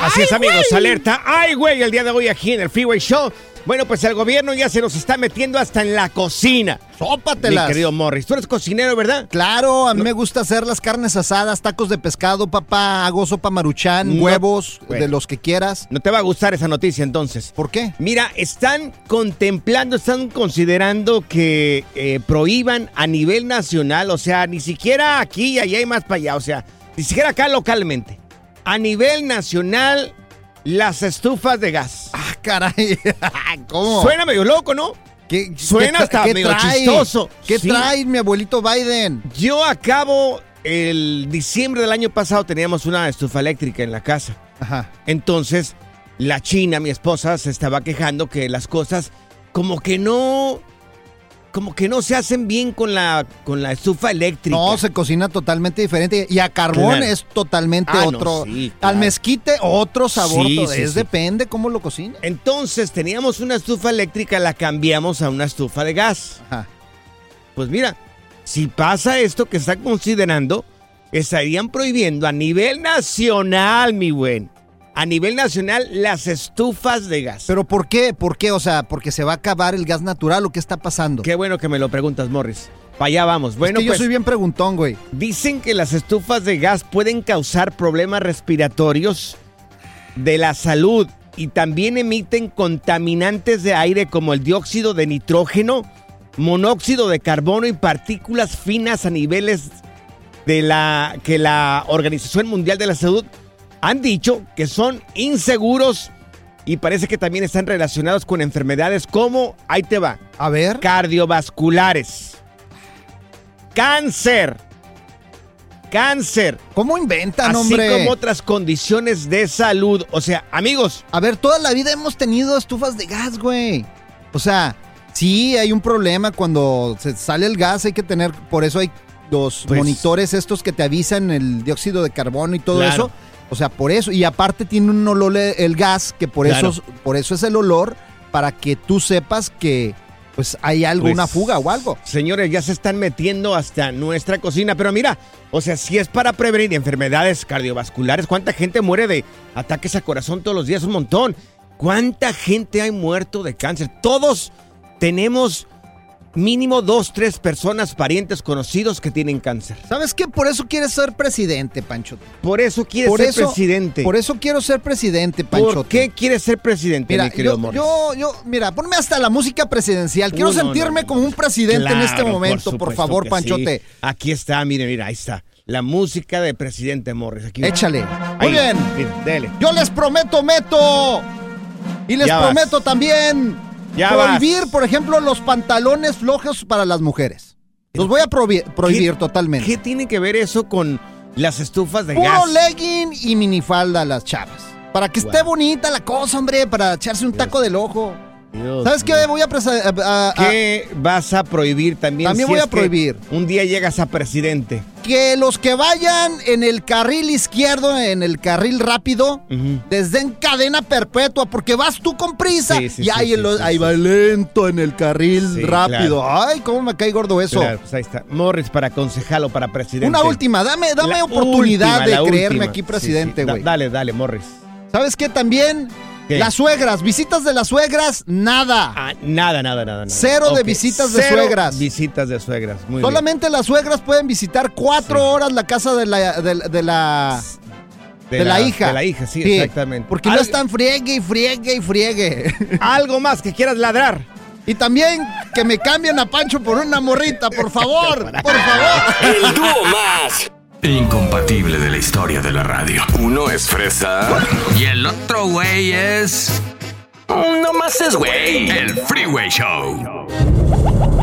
Así es, amigos, alerta. ¡Ay, güey! El día de hoy aquí en el Freeway Show. Bueno, pues el gobierno ya se nos está metiendo hasta en la cocina. Mi Sópatelas. querido Morris, tú eres cocinero, ¿verdad? Claro, a mí me gusta hacer las carnes asadas, tacos de pescado, papá, hago sopa maruchan, No, huevos, bueno. de los que quieras. No te va a gustar esa noticia entonces. ¿Por qué? Mira, están contemplando, están considerando que eh, prohíban a nivel nacional, o sea, ni siquiera aquí y allá y más para allá, o sea, ni siquiera acá localmente. A nivel nacional, las estufas de gas. Ah, caray. ¿Cómo? Suena medio loco, ¿no? ¿Qué, Suena qué hasta qué medio trae? chistoso. ¿Qué Sí. trae mi abuelito Biden? Yo acabo el diciembre del año pasado teníamos una estufa eléctrica en la casa. Ajá. Entonces, la china, mi esposa, se estaba quejando que las cosas como que no como que no se hacen bien con la con la estufa eléctrica. No, se cocina totalmente diferente. Y a carbón Claro. es totalmente Ah, no, otro. sí, claro. Al mezquite, otro sabor. Sí, sí, es depende cómo lo cocina. Entonces, teníamos una estufa eléctrica, la cambiamos a una estufa de gas. Ajá. Pues mira, si pasa esto que están considerando, estarían prohibiendo a nivel nacional, mi buen, a nivel nacional las estufas de gas. Pero ¿por qué? ¿Por qué? O sea, porque se va a acabar el gas natural o qué está pasando. Qué bueno que me lo preguntas, Morris. Para allá vamos. Bueno, es que yo pues soy bien preguntón, güey. dicen que las estufas de gas pueden causar problemas respiratorios de la salud y también emiten contaminantes de aire como el dióxido de nitrógeno, monóxido de carbono y partículas finas a niveles de la que la Organización Mundial de la Salud han dicho que son inseguros y parece que también están relacionados con enfermedades como, ahí te va, A ver. cardiovasculares, cáncer, cáncer, ¿Cómo inventan, así hombre? como otras condiciones de salud. O sea, amigos, A ver, toda la vida hemos tenido estufas de gas, güey. O sea, sí hay un problema cuando se sale el gas, hay que tener, por eso hay los Pues- monitores estos que te avisan el dióxido de carbono y todo Claro. eso. O sea, por eso. Y aparte tiene un olor el gas, que por, Claro. eso, por eso es el olor, para que tú sepas que pues hay algo, Pues, una fuga o algo. señores, ya se están metiendo hasta nuestra cocina. Pero mira, o sea, si es para prevenir enfermedades cardiovasculares, ¿cuánta gente muere de ataques a corazón todos los días? Un montón. ¿Cuánta gente hay muerto de cáncer? Todos tenemos mínimo dos, tres personas, parientes, conocidos que tienen cáncer. ¿Sabes qué? Por eso quieres ser presidente, Pancho. Por eso quieres Por ser eso, presidente. Por eso quiero ser presidente, Pancho. ¿Por qué quieres ser presidente, Mira, mi querido yo, Morris? yo, yo, mira, ponme hasta la música presidencial. Quiero Uh, no, sentirme no, no. como un presidente en este momento, por, favor, Panchote. sí. Aquí está, mire, mira, ahí está. la música de presidente Morris. Aquí. Échale. Ahí, Muy bien. dele. Yo les prometo, meto. Y les Ya vas. prometo también Ya prohibir, vas. por ejemplo, los pantalones flojos para las mujeres. Los voy a prohibir, prohibir ¿Qué- totalmente. ¿Qué tiene que ver eso con las estufas de Puro gas? legging y minifalda a las chavas. Para que esté bonita la cosa, hombre, para echarse un taco del ojo. Dios ¿Sabes qué? Voy a, a- ¿Qué vas a prohibir también? También si voy a prohibir. Un día llegas a presidente. que los que vayan en el carril izquierdo, en el carril rápido, Ujú. les den cadena perpetua, porque vas tú con prisa Sí, sí, y sí, ahí, lo- ahí va lento en el carril rápido. Ay, cómo me cae gordo eso. Claro, pues ahí está. Morris para concejalo, para presidente. Una última, dame, dame La oportunidad última, de creerme última. aquí presidente. Da- güey. dale, dale, Morris. ¿Sabes qué también? ¿Qué? Las suegras, visitas de las suegras, nada. Ah, nada, nada, nada. nada. Cero de visitas de cero suegras. Visitas de suegras. Muy Solamente las suegras pueden visitar cuatro Sí. horas la casa de la, de, de la, de la hija. De la hija, sí, exactamente. Porque no Algo- están friegue y friegue y friegue. Algo más que quieras ladrar. y también que me cambien a Pancho por una morrita, por favor, por favor. El dúo más incompatible de la historia de la radio. Uno es fresa y el otro güey es. No más es güey. El Freeway Show.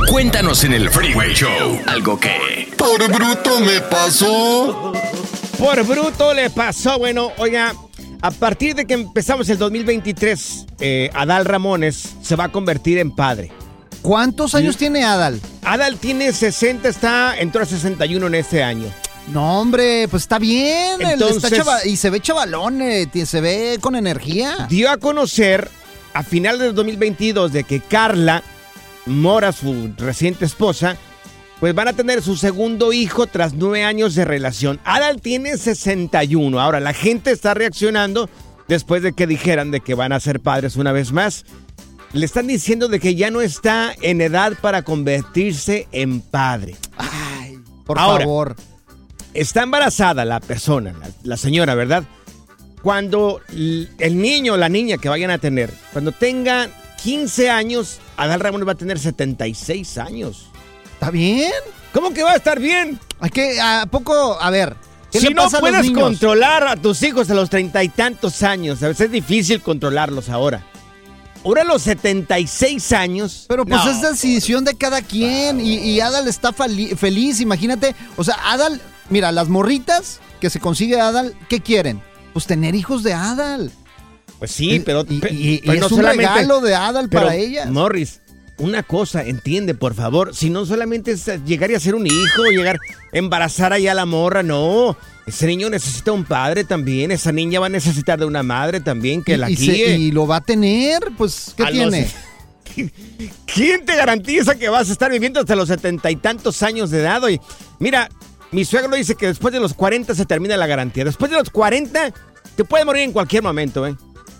Cuéntanos en el Freeway Show algo que. Por bruto me pasó. Por bruto le pasó. Bueno, oiga, a partir de que empezamos el 2023, eh, Adal Ramones se va a convertir en padre. ¿Cuántos años tiene Adal? Adal tiene 60, está, entró a 61 en este año. No, hombre, pues está bien. él está Entonces- chava- y se ve chavalón, eh, se ve con energía. Dio a conocer a final del 2022 de que Carla Mora, su reciente esposa, pues van a tener su segundo hijo tras nueve años de relación. Adal tiene 61. Ahora, la gente está reaccionando después de que dijeran de que van a ser padres una vez más. Le están diciendo de que ya no está en edad para convertirse en padre. Ay, por Ahora. favor. Está embarazada la persona, la, la señora, ¿verdad? Cuando el niño o la niña que vayan a tener, cuando tenga 15 años, Adal Ramón va a tener 76 años. ¿Está bien? ¿Cómo que va a estar bien? ¿A qué? ¿A poco? A ver. ¿Qué si le no pasa a los puedes niños? controlar a tus hijos a los treinta y tantos años, a veces es difícil controlarlos ahora. Ahora a los 76 años. Pero pues no. es decisión de cada quien y, y Adal está feliz, imagínate. O sea, Adal, mira, las morritas que se consigue Adal, ¿qué quieren? Pues tener hijos de Adal. Pues sí, pero, Y, y- y pero es no un regalo de Adal para ellas. Morris, una cosa, entiende, por favor. Si no solamente es llegar y hacer un hijo, llegar a embarazar allá a la morra, no. Ese niño necesita un padre también. Esa niña va a necesitar de una madre también que y, la y se- y lo va a tener, pues, ¿qué A los- tiene? ¿Quién te garantiza que vas a estar viviendo hasta los setenta y tantos años de edad? Oye, mira, mi suegro dice que después de los 40 se termina la garantía. Después de los 40 te puedes morir en cualquier momento, ¿eh?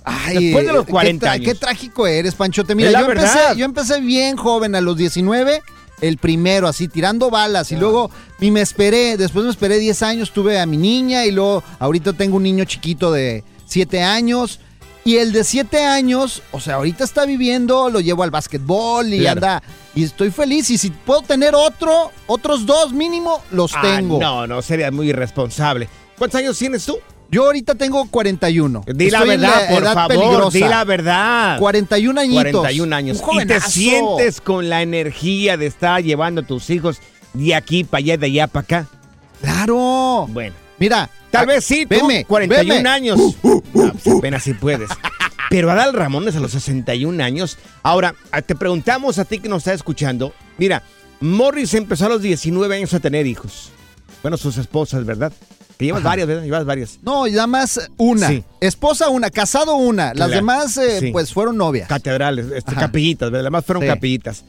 Ay, Después de los qué 40 tra- años. Qué trágico eres, Panchote. Mira, yo empecé, yo empecé bien joven, a los 19, el primero, así, tirando balas. Ah. Y luego y me esperé, después me esperé 10 años, tuve a mi niña y luego ahorita tengo un niño chiquito de 7 años. Y el de 7 años, o sea, ahorita está viviendo, lo llevo al básquetbol y Claro. anda. Y estoy feliz. Y si puedo tener otro, otros dos mínimo, los Ah, tengo. no, no, sería muy irresponsable. ¿Cuántos años tienes tú? Yo ahorita tengo 41. Di la Estoy verdad, por favor, peligrosa. di la verdad. 41 añitos. 41 años. Un y te sientes con la energía de estar llevando a tus hijos de aquí para allá, de allá para acá. Claro. Bueno, Mira. tal vez sí, tú, veme, 41 veme. años. No, pues apenas si puedes. Pero Adal Ramones a los 61 años. Ahora, te preguntamos a ti que nos está escuchando. Mira, Morris empezó a los 19 años a tener hijos. Bueno, sus esposas, ¿verdad? Que llevas Ajá. varias, ¿verdad? Llevas varias. No, nada más una. Sí. Esposa una, casado una. Las Claro. demás, eh, Sí. pues, fueron novias. Catedrales, este, capillitas, ¿verdad? Además fueron Sí. capillitas.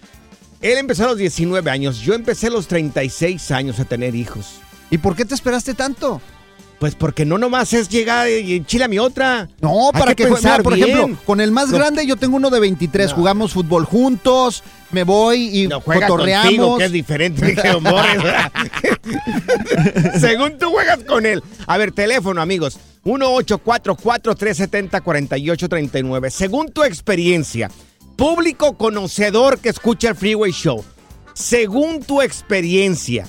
Él empezó a los 19 años, yo empecé a los 36 años a tener hijos. ¿Y por qué te esperaste tanto? Pues porque no nomás es llegar y enchila mi otra. No, Hay para que, pensar mira, por bien. ejemplo, con el más grande yo tengo uno de 23, No. jugamos fútbol juntos, me voy y No juega cotorreamos. contigo, que es diferente que. Según tú juegas con él. A ver, teléfono, amigos. 1-844-370-4839. Según tu experiencia, público conocedor que escucha el Freeway Show, según tu experiencia,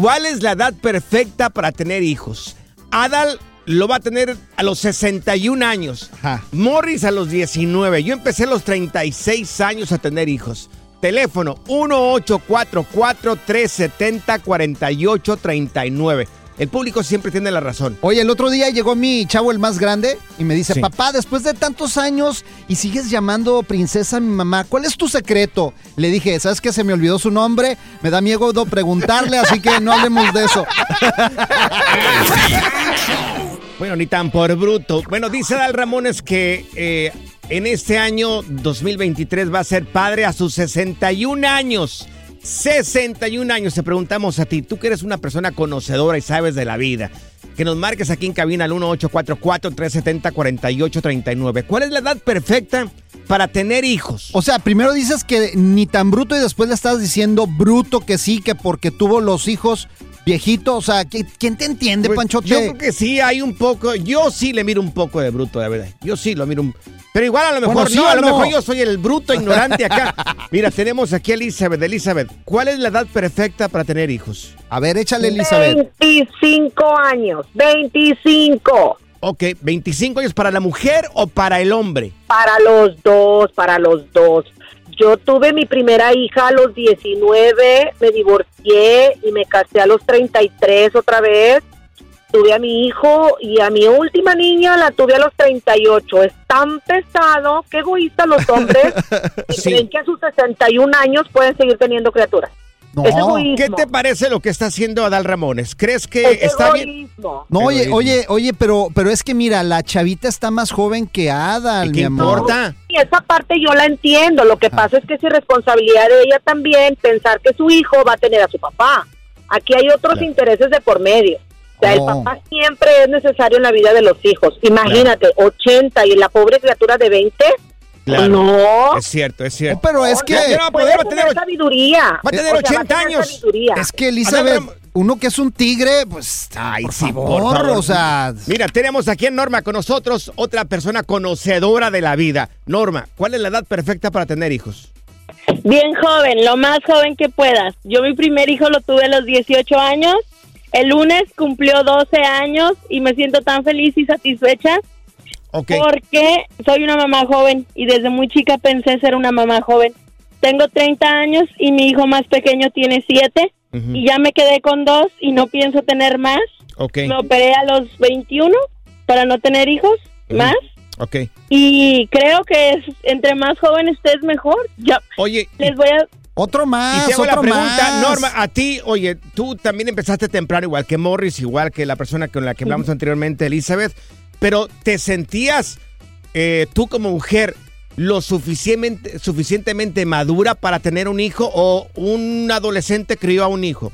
¿Cuál es la edad perfecta para tener hijos? Adal lo va a tener a los 61 años. Ajá. Morris a los 19. Yo empecé a los 36 años a tener hijos. Teléfono 1844-370-4839. El público siempre tiene la razón. Oye, el otro día llegó mi chavo, el más grande, y me dice, Sí. papá, después de tantos años y sigues llamando princesa a mi mamá, ¿cuál es tu secreto? Le dije, ¿sabes qué? Se me olvidó su nombre, me da miedo preguntarle, así que no hablemos de eso. Bueno, ni tan por bruto. Bueno, dice Dal Ramones que eh, en este año 2023 va a ser padre a sus 61 años. 61 años. Te preguntamos a ti, tú que eres una persona conocedora y sabes de la vida, que nos marques aquí en cabina al 1844-370-4839. ¿Cuál es la edad perfecta para tener hijos? O sea, primero dices que ni tan bruto y después le estás diciendo bruto que sí, que porque tuvo los hijos viejitos. O sea, ¿qui- ¿quién te entiende, Pues, Panchote? Yo creo que sí, hay un poco. Yo sí le miro un poco de bruto, la verdad. Yo sí lo miro un. Pero igual a lo mejor Bueno, ¿sí no, a lo no? mejor yo soy el bruto ignorante acá. Mira, tenemos aquí a Elizabeth. Elizabeth, ¿cuál es la edad perfecta para tener hijos? A ver, échale, Elizabeth. 25 años, 25. Ok, 25 años para la mujer o para el hombre. Para los dos, para los dos. Yo tuve mi primera hija a los 19, me divorcié y me casé a los 33 otra vez. Tuve a mi hijo y a mi última niña la tuve a los 38. Es tan pesado, qué egoístas los hombres que Sí. creen que a sus 61 años pueden seguir teniendo criaturas. No, Es egoísmo. ¿Qué te parece lo que está haciendo Adal Ramones? ¿Crees que Es está bien? no, oye, Egoísmo. oye, oye, pero, pero es que mira, la chavita está más joven que Ada, ¿Y mi qué amor. importa? Y esa parte yo la entiendo. Lo Ah. que pasa es que es irresponsabilidad de ella también pensar que su hijo va a tener a su papá. Aquí hay otros Claro. intereses de por medio. O sea, el papá siempre es necesario en la vida de los hijos. Imagínate, 80 y la pobre criatura de 20. Claro. No. Es cierto, es No, cierto. pero es que, Ya, ya va a Puede poder, va a tener, sabiduría. va a tener O sea, 80 tener años. sabiduría. es que Elizabeth, uno que es un tigre, pues, Ay, por, sí, favor, por favor. o sea, Mira, tenemos aquí en Norma con nosotros otra persona conocedora de la vida. Norma, ¿cuál es la edad perfecta para tener hijos? Bien joven, lo más joven que puedas. Yo mi primer hijo lo tuve a los 18 años. El lunes cumplió 12 años y me siento tan feliz y satisfecha Ok. porque soy una mamá joven y desde muy chica pensé ser una mamá joven. Tengo 30 años y mi hijo más pequeño tiene 7 Ujú. y ya me quedé con dos y no pienso tener más. Ok. Me operé a los 21 para no tener hijos Ujú. más Ok. y creo que es, entre más joven estés mejor. Ya Oye, les voy a otro y más, te hago la otro pregunta, más. Norma, a ti, oye, tú también empezaste temprano, igual que Morris, igual que la persona con la que hablamos anteriormente, Elizabeth, pero ¿te sentías eh, tú como mujer lo suficientemente, suficientemente madura para tener un hijo o un adolescente crió a un hijo?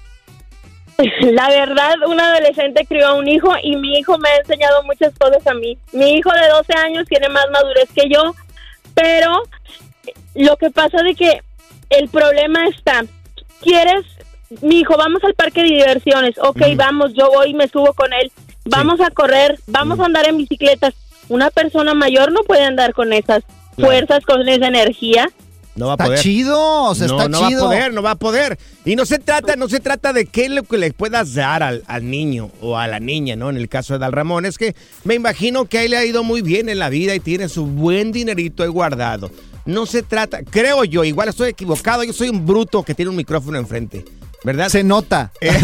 La verdad, un adolescente crió a un hijo y mi hijo me ha enseñado muchas cosas a mí. Mi hijo de 12 años tiene más madurez que yo, pero lo que pasa de que el problema está, ¿quieres? Mi hijo, vamos al parque de diversiones. Ok, vamos, yo voy y me subo con él. Vamos a correr, vamos a andar en bicicletas. Una persona mayor no puede andar con esas Claro. fuerzas, con esa energía. No va a Está poder. chido, o sea, no, está no chido. va a poder, no va a poder. Y no se trata, no se trata de qué es lo que le puedas dar al, al niño o a la niña, ¿no? En el caso de Dal Ramón, es que me imagino que a él le ha ido muy bien en la vida y tiene su buen dinerito ahí guardado. No se trata, creo yo, igual estoy equivocado, yo soy un bruto que tiene un micrófono enfrente, ¿verdad? Se nota. Que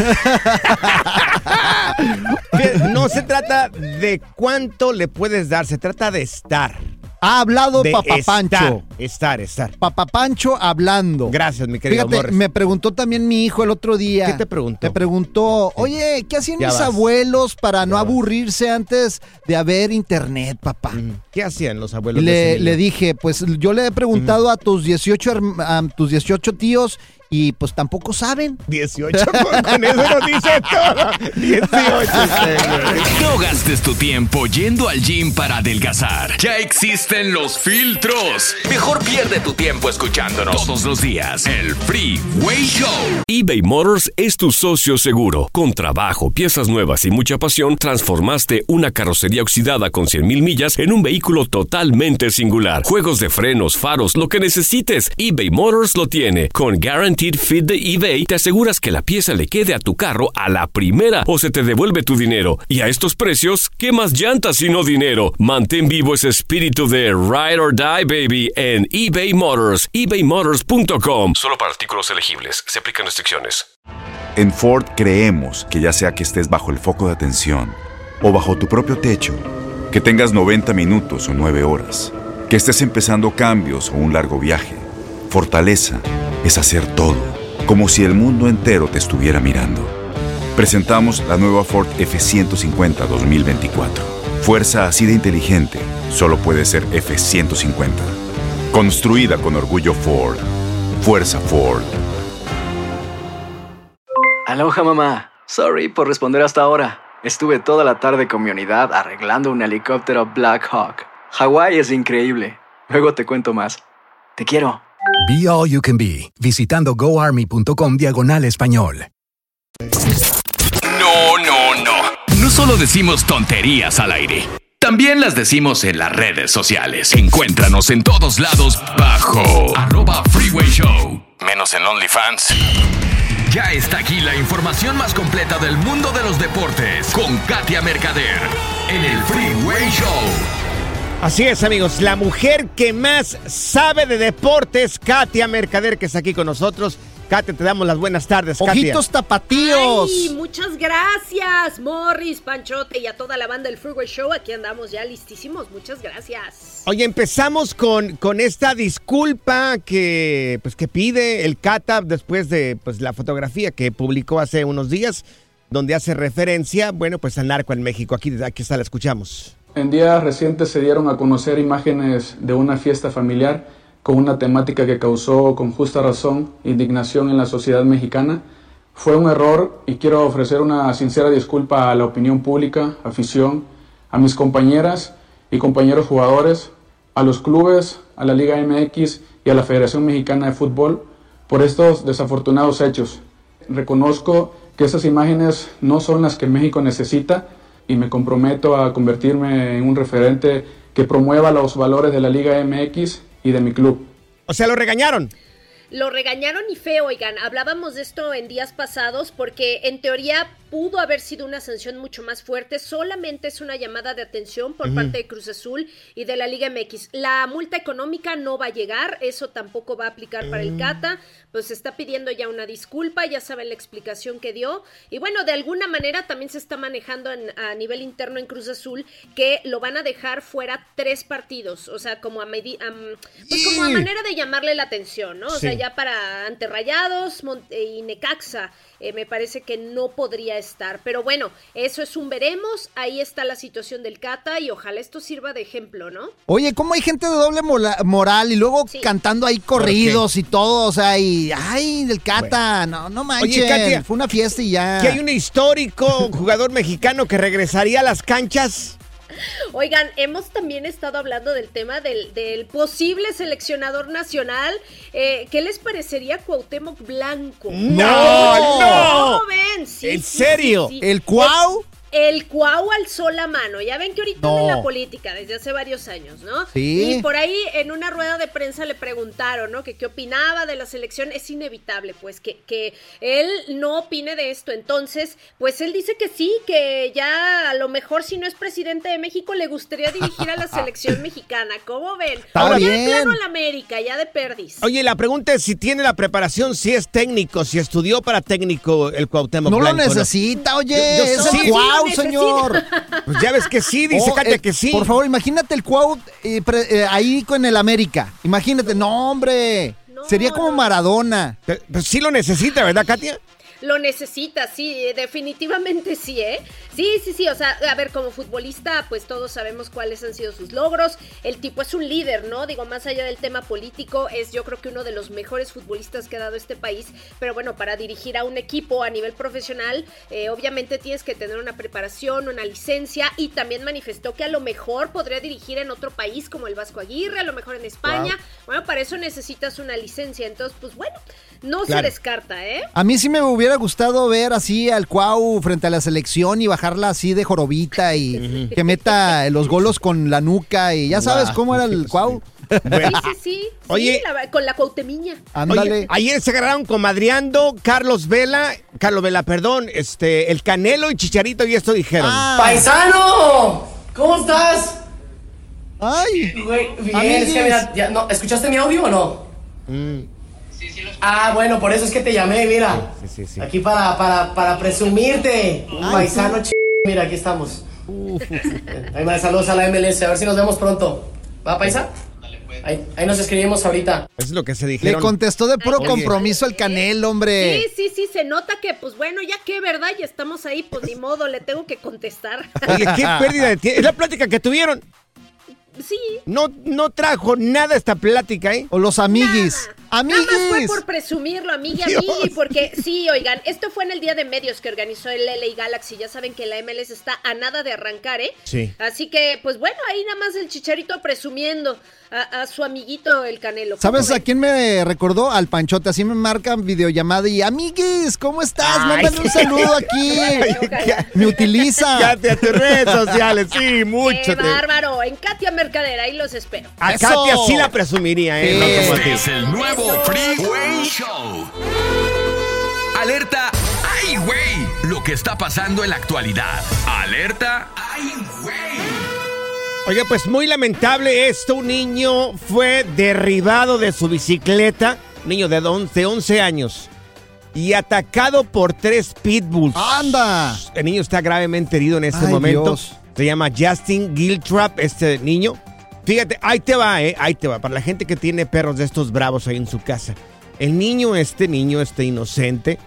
No se trata de cuánto le puedes dar, se trata de estar. Ha hablado De Papá estar, Pancho. Estar, estar. Papá Pancho hablando. Gracias, mi querido Fíjate, Morris. me preguntó también mi hijo el otro día. ¿Qué te preguntó? Me preguntó, oye, ¿qué hacían Ya mis vas. abuelos para no vas. aburrirse antes de haber internet, papá? Ujú. ¿Qué hacían los abuelos? le, dije, pues yo le he preguntado a tus 18 herm- a tus 18 tíos y pues tampoco saben. 18, con, con eso nos dice todo. 18, señor. No gastes tu tiempo yendo al gym para adelgazar. Ya existen los filtros. Mejor pierde tu tiempo escuchándonos todos los días. El Freeway Show. eBay Motors es tu socio seguro. Con trabajo, piezas nuevas y mucha pasión, transformaste una carrocería oxidada con 100.000 millas en un vehículo totalmente singular. Juegos de frenos, faros, lo que necesites, eBay Motors lo tiene. Con Guaranteed Fit de eBay te aseguras que la pieza le quede a tu carro a la primera o se te devuelve tu dinero. Y a estos precios, ¿qué más llantas y no dinero? Mantén vivo ese espíritu de Ride or Die Baby en eBay Motors, ebaymotors.com. Solo para artículos elegibles, se aplican restricciones. En Ford creemos que ya sea que estés bajo el foco de atención o bajo tu propio techo, que tengas 90 minutos o 9 horas, que estés empezando cambios o un largo viaje, fortaleza es hacer todo, como si el mundo entero te estuviera mirando. Presentamos la nueva Ford F150 2024. Fuerza así de inteligente solo puede ser F150. Construida con orgullo Ford. Fuerza Ford. Aloha mamá. Sorry por responder hasta ahora. Estuve toda la tarde con mi unidad arreglando un helicóptero Black Hawk. Hawái es increíble. Luego te cuento más. Te quiero. Be All You Can Be, visitando goarmy.com diagonal español. No, no, no. No solo decimos tonterías al aire. También las decimos en las redes sociales. Encuéntranos en todos lados bajo arroba freeway show. Menos en OnlyFans. Ya está aquí la información más completa del mundo de los deportes con Katia Mercader en el Freeway Show. Así es, amigos. La mujer que más sabe de deportes, Katia Mercader, que está aquí con nosotros. Katia, te damos las buenas tardes, Katia. Ojitos tapatíos. Ay, muchas gracias, Morris, Panchote y a toda la banda del Freeway Show. Aquí andamos ya listísimos. Muchas gracias. Oye, empezamos con, con esta disculpa que, pues, que pide el Cata después de pues, la fotografía que publicó hace unos días, donde hace referencia, bueno, pues al narco en México. Aquí, aquí está, la escuchamos. En días recientes se dieron a conocer imágenes de una fiesta familiar con una temática que causó con justa razón indignación en la sociedad mexicana. Fue un error y quiero ofrecer una sincera disculpa a la opinión pública, afición, a mis compañeras y compañeros jugadores, a los clubes, a la Liga MX y a la Federación Mexicana de Fútbol por estos desafortunados hechos. Reconozco que esas imágenes no son las que México necesita y me comprometo a convertirme en un referente que promueva los valores de la Liga MX y de mi club. O sea, lo regañaron. Lo regañaron y feo, oigan. Hablábamos de esto en días pasados porque en teoría pudo haber sido una sanción mucho más fuerte. Solamente es una llamada de atención por parte de Cruz Azul y de la Liga MX. La multa económica no va a llegar, eso tampoco va a aplicar para el Mm. Cata. Pues se está pidiendo ya una disculpa, ya saben la explicación que dio. Y bueno, de alguna manera también se está manejando en- a nivel interno en Cruz Azul que lo van a dejar fuera tres partidos. O sea, como a, medi- pues como a manera de llamarle la atención, ¿no? O sea, ya para Anterrayados Mon- eh, y Necaxa. eh, me parece que no podría estar. Pero bueno, eso es un veremos. Ahí está la situación del Cata y ojalá esto sirva de ejemplo, ¿no? Oye, ¿cómo hay gente de doble moral y luego cantando ahí corridos y todo? O sea, y. ¡Ay, del Cata! No, no manches. Oye, Katia, Fue una fiesta y ya. Que hay un histórico jugador mexicano que regresaría a las canchas. Oigan, hemos también estado hablando del tema del, del posible seleccionador nacional. Eh, ¿Qué les parecería Cuauhtémoc Blanco? ¡No, no! ¿Cómo ven? Sí, ¿En sí, serio? sí. ¿El Cuau? El Cuau alzó la mano. Ya ven que ahorita No. en la política desde hace varios años, ¿no? Sí. Y por ahí en una rueda de prensa le preguntaron, ¿no? Que qué opinaba de la selección. Es inevitable, pues, que, que él no opine de esto. Entonces, pues él dice que sí, que ya a lo mejor si no es presidente de México le gustaría dirigir a la selección mexicana. ¿Cómo ven? Está Ya de bien. plano a la América, ya de perdis. Oye, la pregunta es si tiene la preparación, si es técnico, si estudió para técnico el Cuauhtémoc No lo necesita, oye. Yo- yo es el Sí, Cuau, señor. Pues ya ves que sí, dice Oh, Katia eh, que sí. Por favor, imagínate el Cuau eh, pre- eh, ahí con el América. Imagínate, no, hombre. Sería como Maradona. Pues sí lo necesita, ¿verdad, Katia? Lo necesita, sí, eh, definitivamente sí, ¿eh? Sí, sí, sí, o sea, a ver, como futbolista, pues todos sabemos cuáles han sido sus logros. El tipo es un líder, ¿no? Digo, más allá del tema político, es yo creo que uno de los mejores futbolistas que ha dado este país. Pero bueno, para dirigir a un equipo a nivel profesional, eh, obviamente tienes que tener una preparación, una licencia y también manifestó que a lo mejor podría dirigir en otro país como el Vasco Aguirre, a lo mejor en España. Bueno, para eso necesitas una licencia, entonces, pues bueno, no Claro. se descarta, ¿eh? A mí sí me hubiera gustado ver así al Cuau frente a la selección y bajarla así de jorobita y que meta los golos con la nuca y ya sabes cómo era el Cuau. Sí, sí, sí. Oye. Sí, la- con la cuautemiña. Oye, ayer se agarraron comadreando Carlos Vela, Carlos Vela, perdón, este, el Canelo y Chicharito y esto dijeron. Ah. ¡Paisano! ¿Cómo estás? Ay. Güey, bien, Amiguis. es que mira, ya, no, ¿escuchaste mi audio o no? Mm, Ah, bueno, por eso es que te llamé, mira. sí, sí, sí. Aquí para, para, para presumirte. Un Ay, paisano sí. ch... Mira, aquí estamos. Ahí me saludos a la MLS, a ver si nos vemos pronto. ¿Va, paisa? Ahí, ahí nos escribimos ahorita. Eso es lo que se Le dijeron. contestó de puro Oye. compromiso el Canelo, hombre. Sí, sí, sí, se nota que, pues bueno, ya que, ¿verdad? Ya estamos ahí, pues ni modo, le tengo que contestar. Oye, qué pérdida de tiempo. Es la plática que tuvieron. Sí. No, no trajo nada esta plática, ¿eh? O los amiguis. Nada más fue Amiguis. por presumirlo, amiga, amigui, porque sí, oigan, esto fue en el Día de Medios que organizó el LA Galaxy. Ya saben que la MLS está a nada de arrancar, ¿eh? Sí. Así que, pues bueno, ahí nada más el chicharito presumiendo a, a su amiguito el Canelo. ¿Cómo ¿Sabes a quién me recordó? Al Panchote. Así me marcan videollamada y amiguis, ¿cómo estás? Mándame un saludo aquí. Me utiliza. Fíjate a tus redes sociales, sí, mucho. ¡Qué te- bárbaro! En Katia Mercader, ahí los espero. A Eso. Katia sí la presumiría, ¿eh? No como a ti. Este es el nuevo Freeway Show. Alerta, ¡ay, güey! Lo que está pasando en la actualidad. Alerta, ¡ay, güey! Oiga, pues muy lamentable esto. Un niño fue derribado de su bicicleta, un niño de 11, 11 años, y atacado por tres pitbulls. ¡Anda! El niño está gravemente herido en este Ay, momento. Dios. Se llama Justin Giltrap, este niño. Fíjate, ahí te va, ¿eh? Ahí te va. Para la gente que tiene perros de estos bravos ahí en su casa. El niño, este niño, este inocente,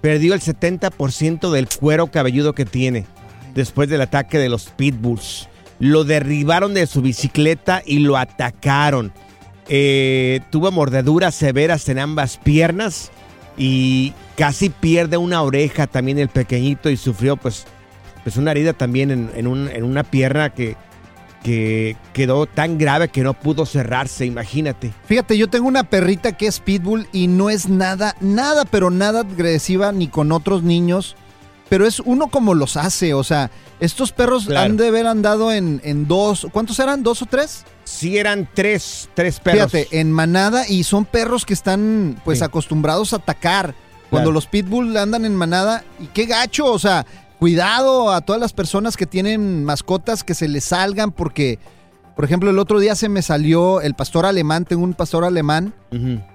perdió el 70% del cuero cabelludo que tiene después del ataque de los pitbulls. Lo derribaron de su bicicleta y lo atacaron. Eh, tuvo mordeduras severas en ambas piernas y casi pierde una oreja también el pequeñito y sufrió pues, pues una herida también en, en un- en una pierna que, que quedó tan grave que no pudo cerrarse, imagínate. Fíjate, yo tengo una perrita que es pitbull y no es nada, nada, pero nada agresiva ni con otros niños. Pero es uno como los hace, o sea, estos perros Claro. han de haber andado en, en dos, ¿cuántos eran? ¿Dos o tres? Sí eran tres, tres perros. Fíjate, en manada y son perros que están pues Sí. acostumbrados a atacar. Cuando Claro. los pitbull andan en manada, y qué gacho, o sea, cuidado a todas las personas que tienen mascotas que se les salgan porque, por ejemplo, el otro día se me salió el pastor alemán, tengo un pastor alemán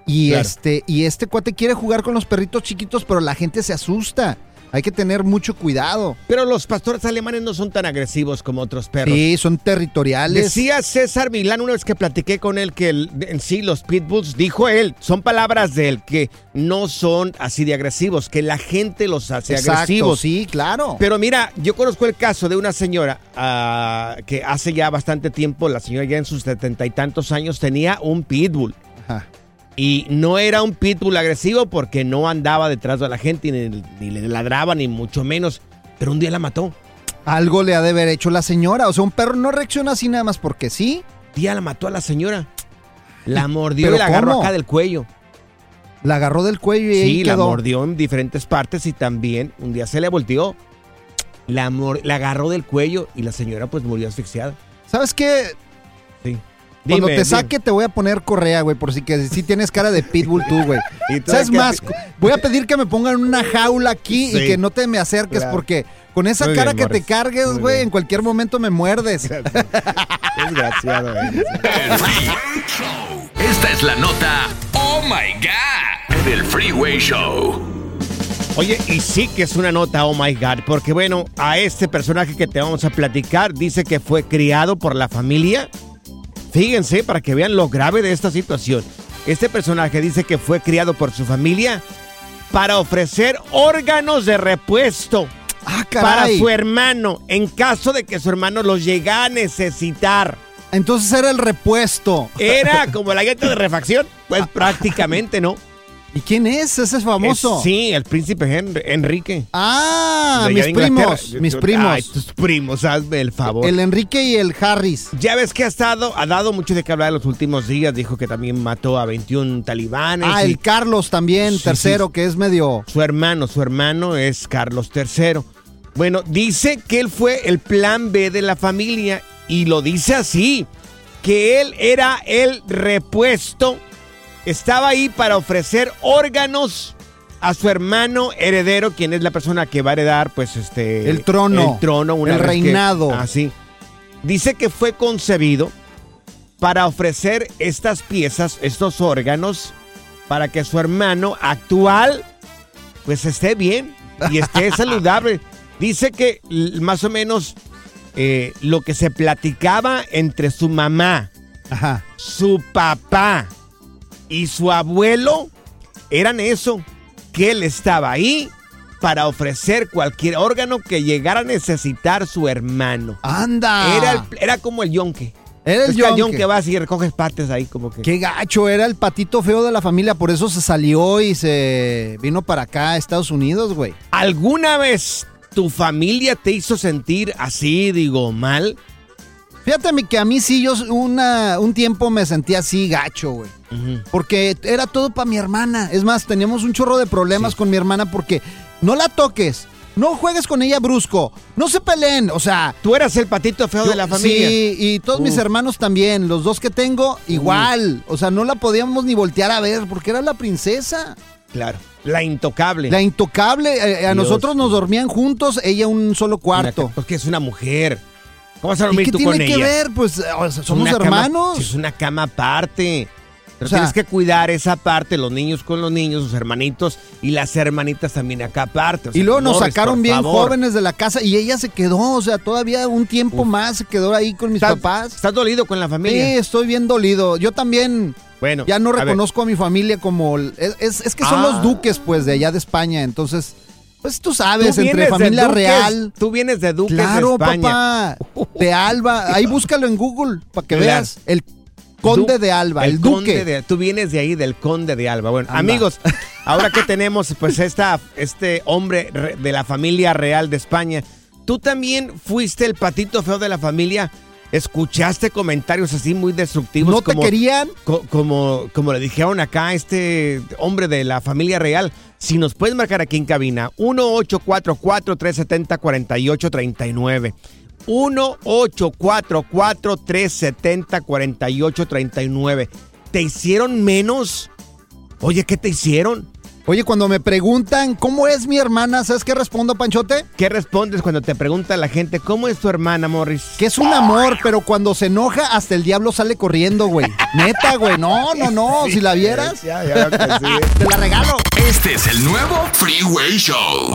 y claro. este y este cuate quiere jugar con los perritos chiquitos, pero la gente se asusta. Hay que tener mucho cuidado. Pero los pastores alemanes no son tan agresivos como otros perros. Sí, son territoriales. Decía César Milán una vez que platiqué con él que el- en sí los pitbulls, dijo él, son palabras de él, que no son así de agresivos, que la gente los hace Exacto, agresivos. sí, claro. Pero mira, yo conozco el caso de una señora ah, que hace ya bastante tiempo, la señora ya en sus setenta y tantos años tenía un pitbull. Ajá. Y no era un pitbull agresivo porque no andaba detrás de la gente, ni, ni le ladraba, ni mucho menos. Pero un día la mató. Algo le ha de haber hecho la señora. O sea, un perro no reacciona así nada más porque sí. Un día la mató a la señora. La mordió ¿Pero y la agarró cómo? acá del cuello. La agarró del cuello y Sí, la mordió en diferentes partes y también un día se le volteó. La, la agarró del cuello y la señora pues murió asfixiada. ¿Sabes qué? Sí. Cuando Dime, te dime. saque te voy a poner correa, güey, por si que si tienes cara de pitbull tú, güey. ¿Sabes más? Voy a pedir que me pongan una jaula aquí Sí. y que no te me acerques Claro. porque con esa Muy cara bien, que te cargues, Muy güey, bien. en cualquier momento me muerdes. Desgraciado, eh. Esta es la nota Oh My God del Freeway Show. Oye, y sí que es una nota, oh my God, porque bueno, a este personaje que te vamos a platicar dice que fue criado por la familia. Fíjense para que vean lo grave de esta situación. Este personaje dice que fue criado por su familia para ofrecer órganos de repuesto Ah, para su hermano en caso de que su hermano los llegara a necesitar. Entonces era el repuesto. Era como la gueta de refacción, pues prácticamente no. ¿Y quién es? Ese es famoso. Es- sí, el príncipe Enrique. Ah, mis primos, mis primos. Ay, tus primos, hazme el favor. El Enrique y el Harris. Ya ves que ha, estado, ha dado mucho de qué hablar en los últimos días. Dijo que también mató a 21 talibanes. Ah, y el Carlos también, Sí, tercero, sí. que es medio... Su hermano, su hermano es Carlos III. Bueno, dice que él fue el plan B de la familia y lo dice así, que él era el repuesto, estaba ahí para ofrecer órganos a su hermano heredero, quien es la persona que va a heredar, pues, este... El trono. El trono, una El vez reinado. así. Dice que fue concebido para ofrecer estas piezas, estos órganos, para que su hermano actual, pues, esté bien y esté saludable. Dice que más o menos eh, lo que se platicaba entre su mamá, su papá y su abuelo eran eso, que él estaba ahí para ofrecer cualquier órgano que llegara a necesitar su hermano. ¡Anda! Era, el- era como el yonque. Era el Es que yonque. yonque vas y recoges partes ahí como que... Qué gacho, era el patito feo de la familia, por eso se salió y se vino para acá a Estados Unidos, güey. ¿Alguna vez tu familia te hizo sentir así, digo, mal? Fíjate que a mí sí, yo una, un tiempo me sentía así gacho, güey. Porque era todo para mi hermana. Es más, teníamos un chorro de problemas con mi hermana porque no la toques, no juegues con ella brusco, no se peleen, o sea... Tú eras el patito feo de la familia. Sí, y todos mis hermanos también, los dos que tengo, igual. O sea, no la podíamos ni voltear a ver porque era la princesa. Claro, la intocable. La intocable, eh, a nosotros nos dormían juntos, ella un solo cuarto. Porque es una mujer. ¿Cómo vas a ¿Y dormir qué tú tiene con que ella? ver? Pues o sea, somos Una cama- hermanos. es una cama aparte. Pero O sea- tienes que cuidar esa parte, los niños con los niños, sus hermanitos y las hermanitas también acá aparte. O sea, Y luego nos Morris, sacaron por bien favor. jóvenes de la casa y ella se quedó, o sea, todavía un tiempo más se quedó ahí con mis ¿Estás- papás. ¿Estás dolido con la familia? Sí, estoy bien dolido. Yo también Bueno, ya no a ver. reconozco a, mi familia como... el- Es, es- es que son Ah. los duques, pues, de allá de España. Entonces, pues tú sabes, Tú entre familia Duques, real... Tú vienes de Duques Claro, de España. papá. De Alba. Ahí búscalo en Google para que veas. El conde Du- de Alba, el, duque. de- tú vienes de ahí, del conde de Alba. Bueno, Anda. amigos, ahora que tenemos pues esta, este hombre re- de la familia real de España, tú también fuiste el patito feo de la familia. ¿Escuchaste comentarios así muy destructivos? ¿No te querían? co- como, como le dijeron acá a este hombre de la familia real. Si nos puedes marcar aquí en cabina, 1-844-370-4839. 1-844-370-4839. ¿Te hicieron menos? Oye, ¿qué te hicieron? Oye, cuando me preguntan cómo es mi hermana, ¿sabes qué respondo, Panchote? ¿Qué respondes cuando te pregunta la gente cómo es tu hermana, Morris? Que es un amor, pero cuando se enoja, hasta el diablo sale corriendo, güey. Neta, güey. No, no, no. Si la vieras, Ya, ya, que sí. te la regalo. Este es el nuevo Freeway Show.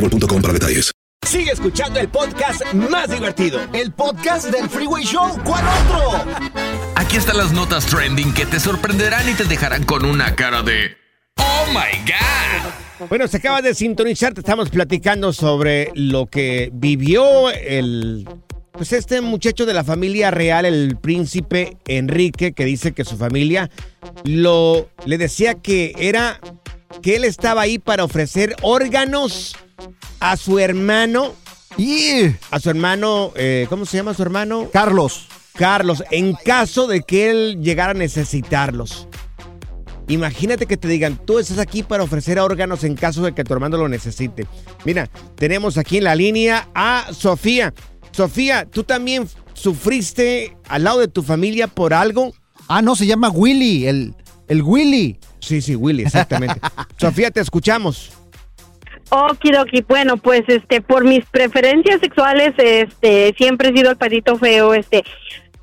boostmobile.com para detalles. Sigue escuchando el podcast más divertido. El podcast del Freeway Show. ¿Cuál otro? Aquí están las notas trending que te sorprenderán y te dejarán con una cara de ¡Oh my God! Bueno, se acaba de sintonizar, te estamos platicando sobre lo que vivió el pues este muchacho de la familia real, el príncipe Enrique, que dice que su familia lo le decía que era que él estaba ahí para ofrecer órganos a su hermano y a su hermano, eh, ¿cómo se llama su hermano? Carlos. buscarlos en caso de que él llegara a necesitarlos. Imagínate que te digan, tú estás aquí para ofrecer órganos en caso de que tu hermano lo necesite. Mira, tenemos aquí en la línea a Sofía. Sofía, ¿tú también sufriste al lado de tu familia por algo? Ah, no, se llama Willy, el, el Willy. Sí, sí, Willy, exactamente. Sofía, te escuchamos. Okidoki, bueno, pues este, por mis preferencias sexuales, este, siempre he sido el patito feo, este,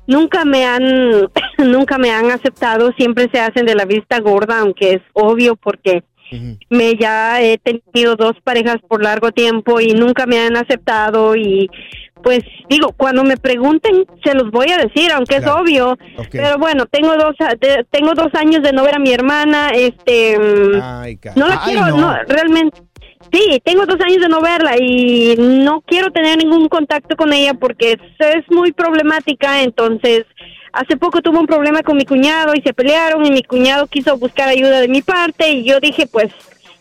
nunca me han, nunca me han aceptado, siempre se hacen de la vista gorda, aunque es obvio porque me ya he tenido dos parejas por largo tiempo y nunca me han aceptado y pues digo, cuando me pregunten se los voy a decir, aunque es obvio, pero bueno, tengo dos de- tengo dos años de no ver a mi hermana, este, mm, no la Ay, quiero, no. no, realmente. Sí, tengo dos años de no verla y no quiero tener ningún contacto con ella porque es, muy problemática. Entonces, hace poco tuve un problema con mi cuñado y se pelearon y mi cuñado quiso buscar ayuda de mi parte y yo dije, pues,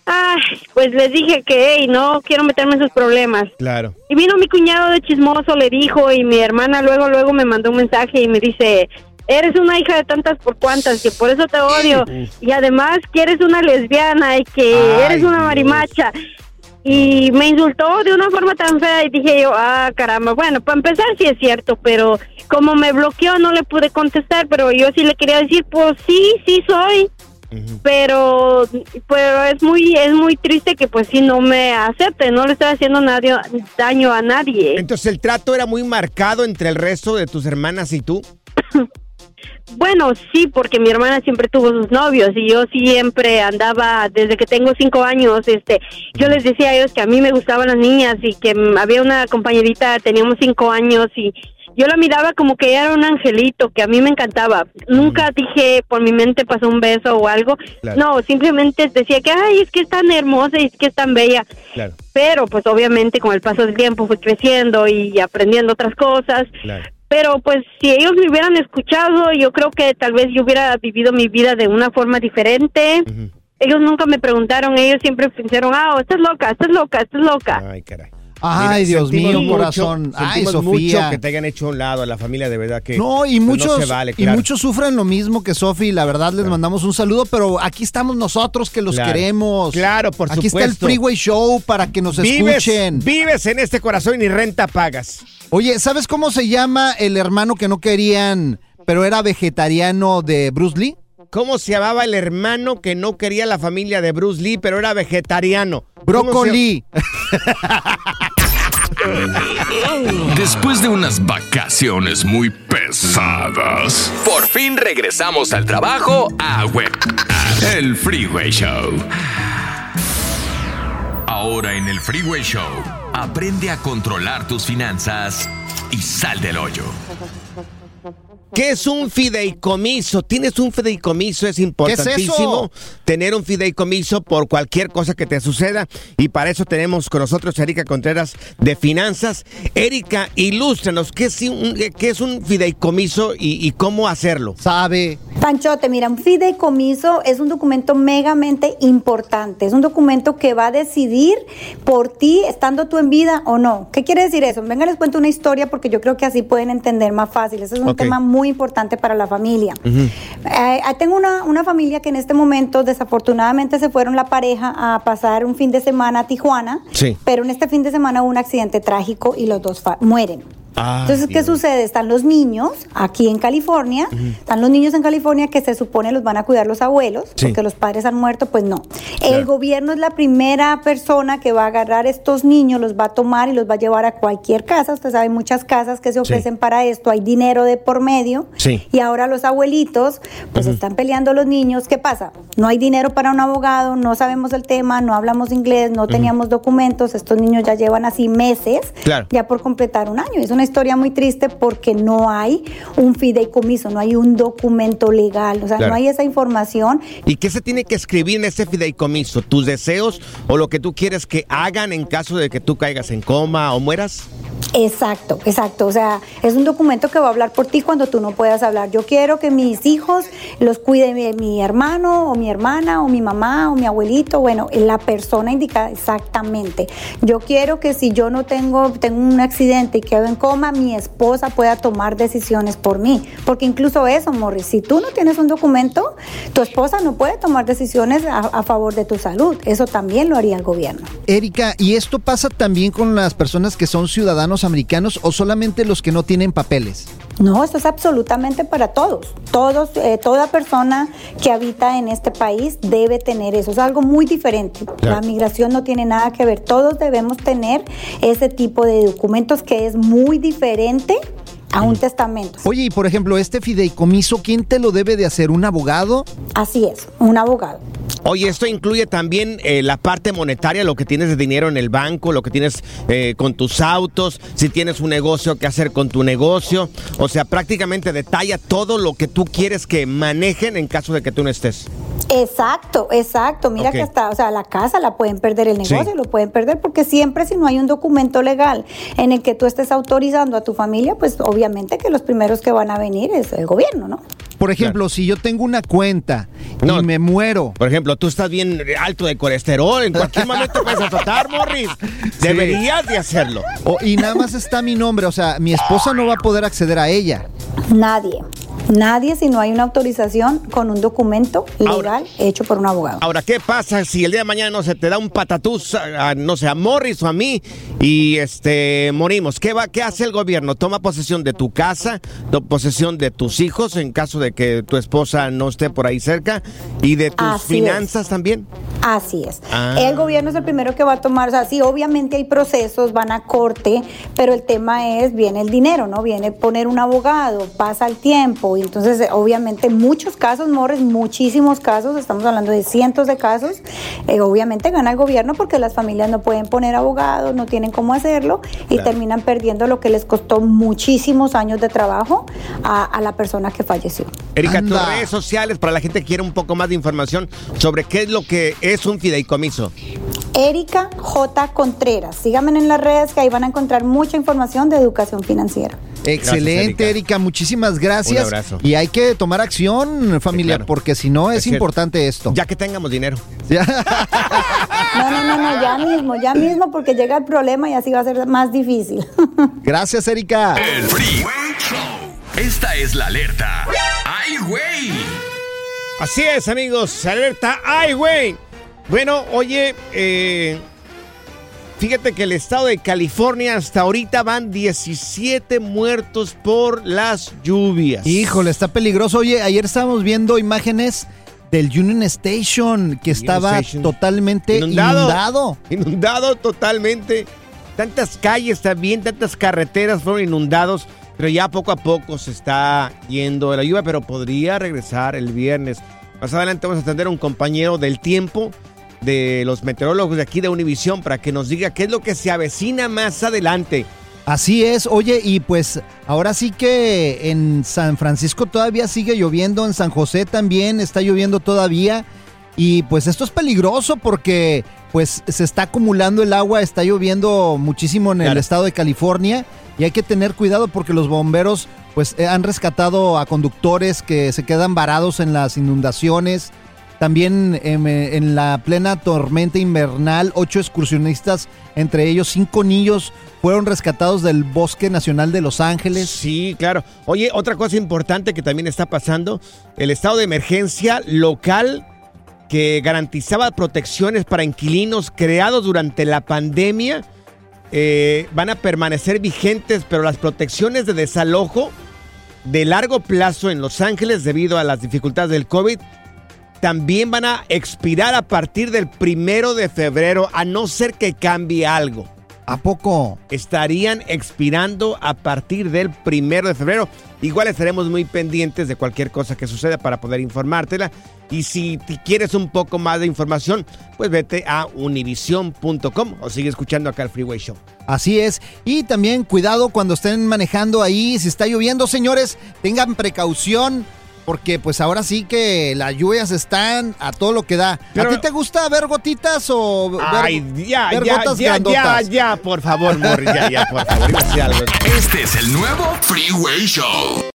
ay, pues les dije que, hey, no quiero meterme en sus problemas. Claro. Y vino mi cuñado de chismoso, le dijo, y mi hermana luego, luego me mandó un mensaje y me dice, eres una hija de tantas por cuantas, que por eso te odio. Y además que eres una lesbiana y que Ay, eres una marimacha. Y me insultó de una forma tan fea y dije yo, ah, caramba, bueno, para empezar sí es cierto, pero como me bloqueó no le pude contestar, pero yo sí le quería decir, pues sí, sí soy. Pero pero es muy es muy triste que pues sí no me acepte, no le estoy haciendo nadie, daño a nadie. Entonces el trato era muy marcado entre el resto de tus hermanas y tú. Bueno, sí, porque mi hermana siempre tuvo sus novios y yo siempre andaba, desde que tengo cinco años, este, yo les decía a ellos que a mí me gustaban las niñas y que había una compañerita, teníamos cinco años y yo la miraba como que ella era un angelito, que a mí me encantaba. Nunca dije, por mi mente pasó un beso o algo. Claro. No, simplemente decía que, ay, es que es tan hermosa y es que es tan bella. Claro. Pero pues obviamente con el paso del tiempo fui creciendo y aprendiendo otras cosas. Pero pues si ellos me hubieran escuchado, yo creo que tal vez yo hubiera vivido mi vida de una forma diferente. Ellos nunca me preguntaron, ellos siempre pensaron, ah, estás loca, estás loca, estás loca. Ay, caray. Ay, Mira, Dios mío, mucho- corazón. Ay, Sofía. mucho que te hayan hecho a un lado a la familia, de verdad que No, y muchos, no se vale, y claro. muchos sufren lo mismo que Sofi. La verdad, les mandamos un saludo, pero aquí estamos nosotros que los Claro. queremos. Claro, por Aquí está el supuesto. Freeway Show para que nos Vives, escuchen. vives en este corazón y renta pagas. Oye, ¿sabes cómo se llama el hermano que no querían, pero era vegetariano de Bruce Lee? ¿Cómo se llamaba el hermano que no quería la familia de Bruce Lee, pero era vegetariano? ¿Cómo se- Brócoli. Después de unas vacaciones muy pesadas, por fin regresamos al trabajo a web. El Freeway Show. Ahora en el Freeway Show, aprende a controlar tus finanzas y sal del hoyo. ¿Qué es un fideicomiso? ¿Tienes un fideicomiso? Es importantísimo tener un fideicomiso por cualquier cosa que te suceda. Y para eso tenemos con nosotros a Erika Contreras de Finanzas. Erika, ilústranos, ¿qué es un, qué es un fideicomiso y, y cómo hacerlo? Sabe. Panchote, mira, un fideicomiso es un documento megamente importante. Es un documento que va a decidir por ti, estando tú en vida o no. ¿Qué quiere decir eso? Venga, les cuento una historia porque yo creo que así pueden entender más fácil. Ese es un tema muy importante para la familia. Eh, tengo una, una familia que en este momento desafortunadamente se fueron la pareja a pasar un fin de semana a Tijuana, Sí. pero en este fin de semana hubo un accidente trágico y los dos mueren. Ah, Entonces, ¿qué sucede? Están los niños aquí en California, están los niños en California que se supone los van a cuidar los abuelos, Sí. porque los padres han muerto, pues no. El gobierno es la primera persona que va a agarrar estos niños, los va a tomar y los va a llevar a cualquier casa. Usted sabe, muchas casas que se ofrecen para esto, hay dinero de por medio. Sí. Y ahora los abuelitos, pues están peleando los niños. ¿Qué pasa? No hay dinero para un abogado, no sabemos el tema, no hablamos inglés, no teníamos documentos. Estos niños ya llevan así meses Claro. ya por completar un año. Es una historia muy triste porque no hay un fideicomiso, no hay un documento legal, o sea, Claro. no hay esa información. ¿Y qué se tiene que escribir en ese fideicomiso? ¿Tus deseos o lo que tú quieres que hagan en caso de que tú caigas en coma o mueras? Exacto, exacto. O sea, es un documento que va a hablar por ti cuando tú no puedas hablar. Yo quiero que mis hijos los cuide mi, mi hermano o mi hermana o mi mamá o mi abuelito. Bueno, la persona indicada exactamente. Yo quiero que si yo no tengo, tengo un accidente y quedo en coma, mi esposa pueda tomar decisiones por mí. Porque incluso eso, Morris, si tú no tienes un documento, tu esposa no puede tomar decisiones a, a favor de tu salud. Eso también lo haría el gobierno. Erika, ¿y esto pasa también con las personas que son ciudadanos americanos o solamente los que no tienen papeles? No, esto es absolutamente para todos. Todos, eh, toda persona que habita en este país debe tener eso. Es algo muy diferente. Claro. La migración no tiene nada que ver. Todos debemos tener ese tipo de documentos que es muy diferente a un testamento. Oye, y por ejemplo, este fideicomiso, ¿quién te lo debe de hacer? ¿Un abogado? Así es, un abogado. Oye, esto incluye también eh, la parte monetaria, lo que tienes de dinero en el banco, lo que tienes eh, con tus autos, si tienes un negocio, qué hacer con tu negocio. O sea, prácticamente detalla todo lo que tú quieres que manejen en caso de que tú no estés. Exacto, exacto. Mira que hasta, o sea, la casa la pueden perder, el negocio Sí. lo pueden perder, porque siempre si no hay un documento legal en el que tú estés autorizando a tu familia, pues obviamente que los primeros que van a venir es el gobierno, ¿no? Por ejemplo, si yo tengo una cuenta y me muero. Por ejemplo, tú estás bien alto de colesterol, en cualquier momento puedes azotar, Morris. Deberías de hacerlo. O- y nada más está mi nombre, o sea, mi esposa no va a poder acceder a ella. Nadie. Nadie si no hay una autorización con un documento legal hecho por un abogado. Ahora, ¿qué pasa si el día de mañana no se te da un patatús, a- a, no sé, a Morris o a mí y este morimos? ¿Qué va, qué hace el gobierno? Toma posesión de tu casa, toma posesión de tus hijos en caso de que tu esposa no esté por ahí cerca y de tus Así es. finanzas también. Así es. Ah. El gobierno es el primero que va a tomar, o sea, sí, obviamente hay procesos, van a corte, pero el tema es, viene el dinero, ¿no? Viene poner un abogado, pasa el tiempo, y entonces eh, obviamente muchos casos, Morris, muchísimos casos, estamos hablando de cientos de casos, eh, obviamente gana el gobierno porque las familias no pueden poner abogados, no tienen cómo hacerlo y Claro. terminan perdiendo lo que les costó muchísimos años de trabajo a, a la persona que falleció. Erika, tus Anda. redes sociales para la gente que quiere un poco más de información sobre qué es lo que es un fideicomiso. Erika J. Contreras. Síganme en las redes que ahí van a encontrar mucha información de educación financiera. Excelente, Erika. Erika. muchísimas gracias. Un abrazo. Y hay que tomar acción, familia, claro. porque si no es, Es cierto. importante esto. Ya que tengamos dinero. No, no, no, no, ya mismo, ya mismo, porque llega el problema y así va a ser más difícil. Gracias, Erika. El Freeway Show. Esta es la alerta. ¡Ay, güey! Así es, amigos. Alerta. ¡Ay, güey! Bueno, oye, eh, fíjate que el estado de California hasta ahorita van 17 muertos por las lluvias. Híjole, está peligroso. Oye, ayer estábamos viendo imágenes del Union Station que estaba Station. totalmente Inundado. inundado. Inundado totalmente. Tantas calles también, tantas carreteras fueron inundados, pero ya poco a poco se está yendo de la lluvia, pero podría regresar el viernes. Más adelante vamos a atender a un compañero del tiempo de los meteorólogos de aquí de Univisión para que nos diga qué es lo que se avecina más adelante. Así es, oye, y pues ahora sí que en San Francisco todavía sigue lloviendo, en San José también está lloviendo todavía, y pues esto es peligroso porque pues se está acumulando el agua, está lloviendo muchísimo en el estado de California, y hay que tener cuidado porque los bomberos pues han rescatado a conductores que se quedan varados en las inundaciones. También em, eh, en la plena tormenta invernal, ocho excursionistas, entre ellos cinco niños, fueron rescatados del Bosque Nacional de Los Ángeles. Sí, claro. Oye, otra cosa importante que también está pasando, el estado de emergencia local que garantizaba protecciones para inquilinos creados durante la pandemia eh, van a permanecer vigentes, pero las protecciones de desalojo de largo plazo en Los Ángeles debido a las dificultades del COVID también van a expirar a partir del primero de febrero, a no ser que cambie algo. ¿A poco? Estarían expirando a partir del primero de febrero. Igual estaremos muy pendientes de cualquier cosa que suceda para poder informártela. Y si quieres un poco más de información, pues vete a univision.com o sigue escuchando acá el Freeway Show. Así es. Y también cuidado cuando estén manejando ahí, si está lloviendo, señores, tengan precaución. Porque pues ahora sí que las lluvias están a todo lo que da. Pero- ¿A ti te gusta ver gotitas o ver, Ay, ya, ver ya, gotas ya, ya, grandotas? ya, por favor, Morris, ya, ya, por favor. Este es el nuevo Freeway Show.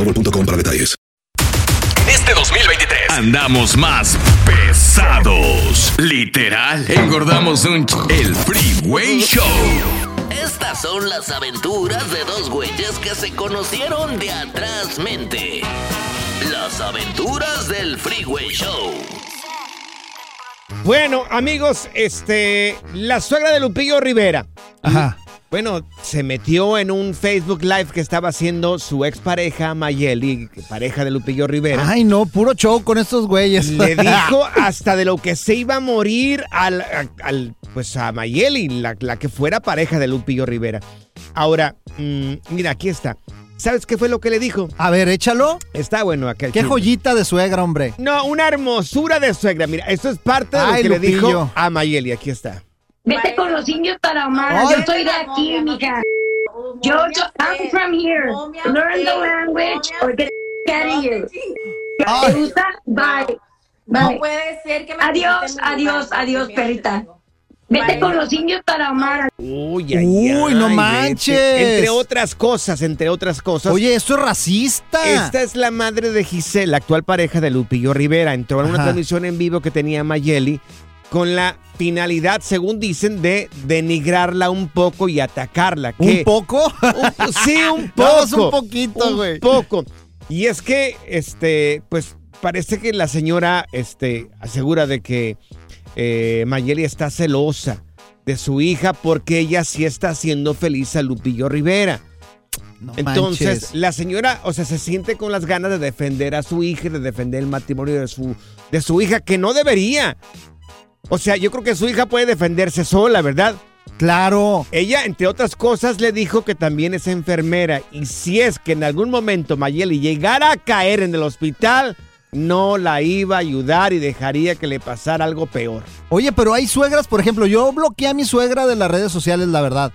boostmobile.com para detalles. Este 2023 andamos más pesados. Literal, engordamos un ch- el Freeway Show. Estas son las aventuras de dos güeyes que se conocieron de atrás mente. Las aventuras del Freeway Show. Bueno, amigos, este, la suegra de Lupillo Rivera. Ajá. Bueno, se metió en un Facebook Live que estaba haciendo su expareja Mayeli, pareja de Lupillo Rivera. Ay, no, puro show con estos güeyes. Le dijo hasta de lo que se iba a morir al, al- pues a Mayeli, la, la que fuera pareja de Lupillo Rivera. Ahora, mm, mira, aquí está. ¿Sabes qué fue lo que le dijo? A ver, échalo. Está bueno aquel. Qué joyita de suegra, hombre. No, una hermosura de suegra. Mira, esto es parte de lo que le dijo a Mayeli. Aquí está. Vete con los indios tarahumaras. Ay. Yo soy de aquí, mija. Yo, yo, I'm from here. Learn the language or get out of here. ¿Te gusta? Bye. Bye. No puede ser que me Adiós, adiós, lugar, adiós, perrita. Vete con los indios tarahumaras. Uy, ay, Uy, no ay, manches. vete. Entre otras cosas, entre otras cosas. Oye, esto es racista. Esta es la madre de Giselle, la actual pareja de Lupillo Rivera. Entró en una Ajá. transmisión en vivo que tenía Mayeli con la finalidad, según dicen, de denigrarla un poco y atacarla. ¿Un poco? Un- sí, un poco. un poquito, güey. Un poco. Y es que, este, pues, parece que la señora, este, asegura de que eh, Mayeli está celosa de su hija porque ella sí está haciendo feliz a Lupillo Rivera. Entonces, manches. la señora, o sea, se siente con las ganas de defender a su hija, y de defender el matrimonio de su, de su hija, que no debería. O sea, yo creo que su hija puede defenderse sola, ¿verdad? Claro. Ella, entre otras cosas, le dijo que también es enfermera y si es que en algún momento Mayeli llegara a caer en el hospital, no la iba a ayudar y dejaría que le pasara algo peor. Oye, pero hay suegras, por ejemplo, yo bloqueé a mi suegra de las redes sociales, la verdad.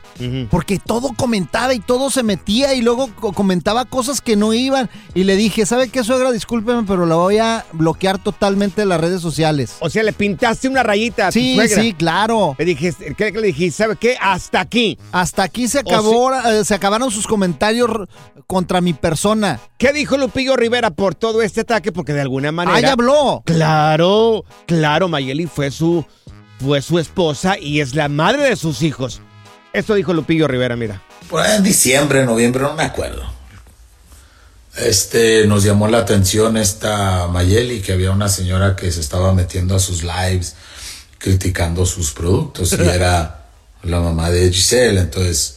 Porque todo comentaba y todo se metía y luego co- comentaba cosas que no iban. Y le dije, ¿sabe qué, suegra? Discúlpeme, pero la voy a bloquear totalmente de las redes sociales. O sea, le pintaste una rayita a tu Sí, suegra. sí, claro. Le dijiste, ¿qué le dijiste? ¿Sabe qué? Hasta aquí. Hasta aquí se acabó, eh, se acabaron sus comentarios contra mi persona. ¿Qué dijo Lupillo Rivera por todo este ataque? Porque de alguna manera. Ya habló. Claro, claro, Mayeli fue su, fue su esposa y es la madre de sus hijos. Esto dijo Lupillo Rivera, mira. Ahí en diciembre, noviembre, no me acuerdo. Este, nos llamó la atención esta Mayeli, que había una señora que se estaba metiendo a sus lives criticando sus productos y era la mamá de Giselle. Entonces,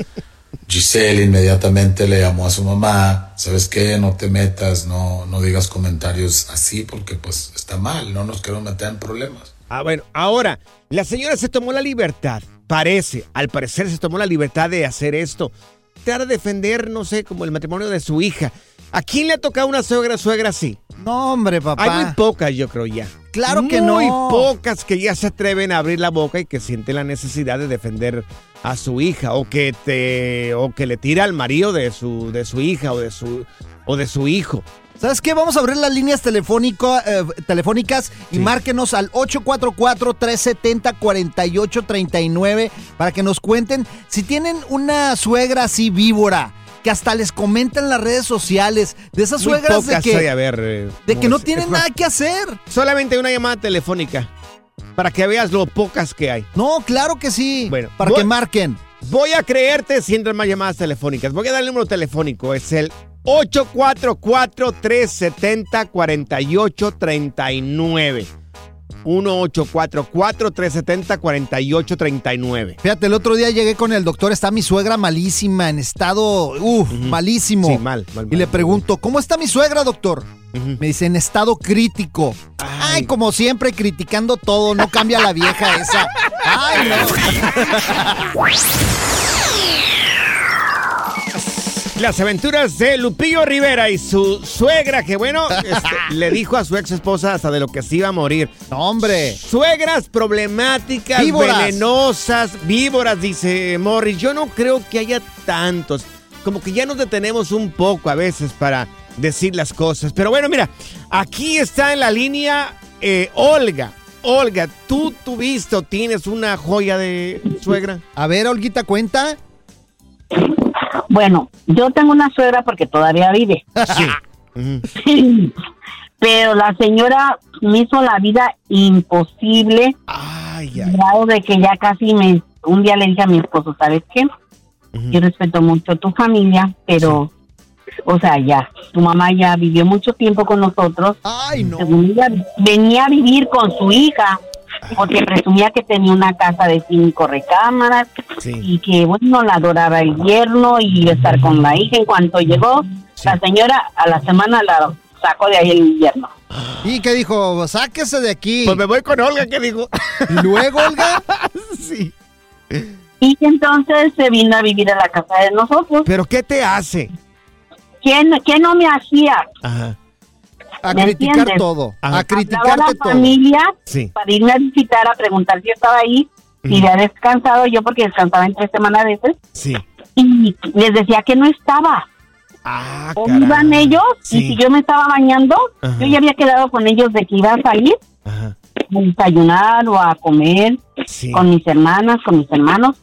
Giselle inmediatamente le llamó a su mamá, ¿sabes qué? No te metas, no, no digas comentarios así porque pues está mal, no nos queremos meter en problemas. Ah, bueno, ahora, la señora se tomó la libertad, parece, al parecer se tomó la libertad de hacer esto. Tratar de defender, no sé, como el matrimonio de su hija. ¿A quién le ha tocado una suegra, suegra así? No, hombre, papá. Hay muy pocas, yo creo ya. Claro que Muy no. pocas que ya se atreven a abrir la boca y que sienten la necesidad de defender a su hija o que te o que le tira al marido de su de su hija o de su o de su hijo. ¿Sabes qué? Vamos a abrir las líneas telefónico, eh, telefónicas y márquenos al 844-370-4839 para que nos cuenten si tienen una suegra así víbora, que hasta les comentan en las redes sociales, de esas Muy suegras de que, a ver, eh, de ¿cómo que no tienen nada que hacer. Solamente una llamada telefónica para que veas lo pocas que hay. No, claro que sí. Bueno, para voy- que marquen. Voy a creerte si entran más llamadas telefónicas. Voy a dar el número telefónico. Es el 844-370-4839. 1-844-370-4839. Fíjate, el otro día llegué con el doctor, está mi suegra malísima, en estado, uff, malísimo. Sí, mal, mal, Y mal. le pregunto, ¿cómo está mi suegra, doctor? Me dice, en estado crítico. Ay. como siempre, criticando todo, no cambia la vieja esa. Ay, no. Las aventuras de Lupillo Rivera y su suegra, que bueno, este, le dijo a su ex esposa hasta de lo que se iba a morir. No, hombre. Suegras problemáticas, Víboras. venenosas, víboras, dice Morris. Yo no creo que haya tantos. Como que ya nos detenemos un poco a veces para decir las cosas. Pero bueno, mira, aquí está en la línea eh, Olga. Olga, ¿tú tuviste o tienes una joya de suegra? A ver, Olguita, cuenta. Bueno, yo tengo una suegra porque todavía vive. Pero la señora me hizo la vida imposible. grado de que ya casi me... Un día le dije a mi esposo, ¿sabes qué? Yo respeto mucho tu familia, pero... O sea, ya, tu mamá ya vivió mucho tiempo con nosotros. Ay, no. Ella venía a vivir con su hija porque presumía que tenía una casa de cinco recámaras y que, bueno, la adoraba el yerno y iba a estar con la hija. En cuanto llegó, la señora a la semana la sacó de ahí el yerno. ¿Y qué dijo? Sáquese de aquí. Pues me voy con Olga, ¿qué dijo? ¿Y luego, Olga? sí. Y entonces se vino a vivir a la casa de nosotros. ¿Pero qué te hace? ¿Quién, qué no me hacía? Ajá. A ¿Me criticar entiendes? todo. A Hablaba a la todo. familia Sí. para irme a visitar, a preguntar si yo estaba ahí. Y había descansado yo porque descansaba en tres semanas a veces. Sí. Y les decía que no estaba. Ah, o iban ellos y si yo me estaba bañando, Ajá. yo ya había quedado con ellos de que iba a salir a desayunar o a comer con mis hermanas, con mis hermanos.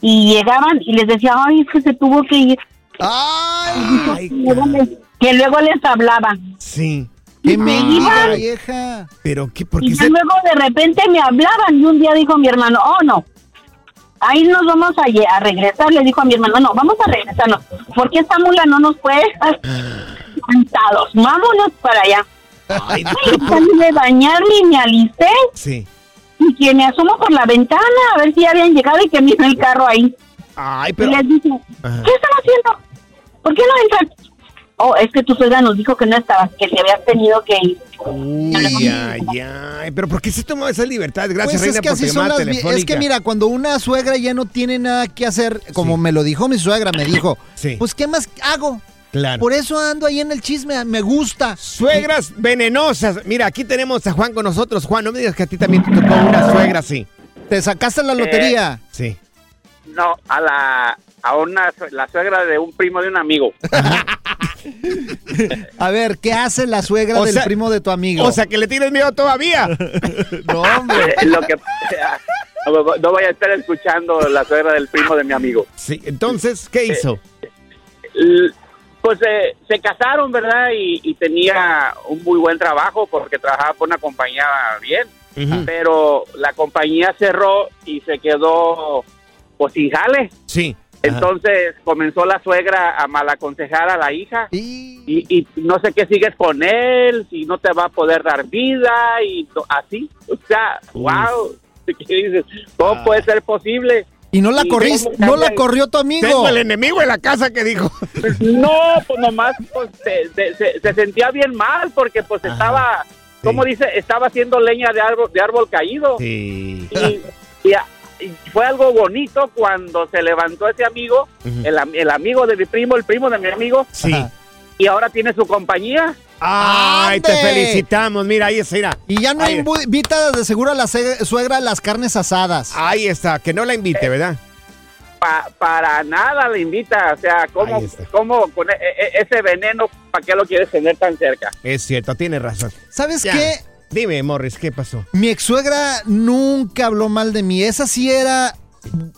Y llegaban y les decía, ay, es que se tuvo que ir. Que luego les- que luego les hablaba. Sí. Y me iban. vieja. Pero qué, ¿por qué se... luego de repente me hablaban y un día dijo mi hermano, oh no, ahí nos vamos a, a regresar, le dijo a mi hermano, no, vamos a regresarnos, porque esta mula no nos puede dejar cantados, vámonos para allá. Ay, Y salí de bañarme y me alisté Sí. y que me asomo por la ventana a ver si ya habían llegado y que miro el carro ahí. Ay, Y les dije, Ajá. ¿qué están haciendo? ¿Por qué no entran? Oh, es que tu suegra nos dijo que no estabas, que te habías tenido que ir. Uy, ay, ay. Pero ¿por qué se tomó esa libertad? Gracias, Pues Reina, es que por así son las. Es que mira, cuando una suegra ya no tiene nada que hacer, como me lo dijo mi suegra, me dijo, Sí. pues ¿qué más hago? Claro. Por eso ando ahí en el chisme, me gusta. Suegras venenosas. Mira, aquí tenemos a Juan con nosotros. Juan, no me digas que a ti también te tocó una suegra así. Te sacaste la lotería. Sí. No, a la a una la suegra de un primo de un amigo. A ver, ¿qué hace la suegra O del sea- primo de tu amigo? O sea, que le tienes miedo todavía. no, hombre. Eh, Lo que no, voy a estar escuchando la suegra del primo de mi amigo. Sí, entonces, ¿qué hizo? L- Pues eh, se casaron, ¿verdad? Y, y tenía un muy buen trabajo porque trabajaba por una compañía bien. Pero la compañía cerró y se quedó pues sin jale. Sí. Entonces comenzó la suegra a malaconsejar a la hija y, y no sé qué sigues con él, si no te va a poder dar vida y así. O sea, wow. ¿Qué dices? ¿Cómo puede ser posible? Y no la corriste, no la corrió tu amigo. Tengo el enemigo en la casa que dijo. No, pues nomás pues, se, se- se- se sentía bien mal porque pues estaba, ¿cómo dice? Estaba haciendo leña de árbol, de árbol caído. Sí. Y, y a- y fue algo bonito cuando se levantó ese amigo, el, am- el amigo de mi primo, el primo de mi amigo. Sí. y ahora tiene su compañía. ¡Ay, te felicitamos! Mira, ahí está, mira. Y ya no Ahí- invita de seguro a la suegra a las carnes asadas. Ahí está, que no la invite, ¿verdad? Pa- para nada le invita, o sea, ¿cómo, cómo con e- e- ese veneno, para qué lo quieres tener tan cerca? Es cierto, tiene razón. ¿Sabes Ya. qué? Dime, Morris, ¿qué pasó? Mi ex suegra nunca habló mal de mí. Esa sí era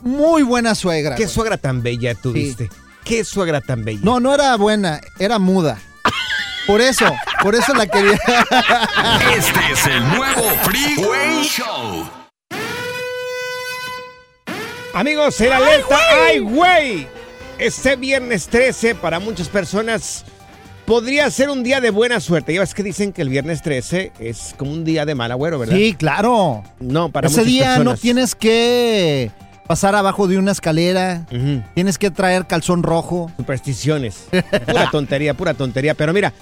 muy buena suegra. ¿Qué güey. suegra tan bella tuviste? ¿Qué suegra tan bella? No, no era buena, era muda. Por eso, por eso la quería. Este es el nuevo Freeway Show. Amigos, el alerta, ¡ay, güey! Este viernes 13 para muchas personas podría ser un día de buena suerte. Ya ves que dicen que el viernes 13 es como un día de mal agüero, ¿verdad? Sí, claro. No, para Ese día no tienes que pasar abajo de una escalera. Tienes que traer calzón rojo. Supersticiones. Pura tontería, pura tontería. Pero mira,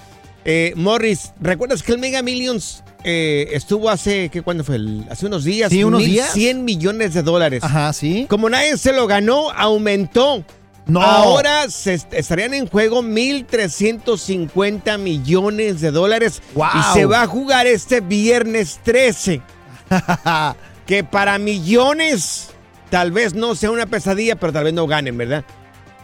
eh, Morris, ¿recuerdas que el Mega Millions eh, estuvo hace, ¿qué, cuándo fue? El- hace unos días. Sí, unos días. 100 millones de dólares. Ajá, sí. Como nadie se lo ganó, aumentó. No. Ahora se est- estarían en juego 1.350 millones de dólares. Wow. Y se va a jugar este viernes 13. que para millones tal vez no sea una pesadilla, pero tal vez no ganen, ¿verdad?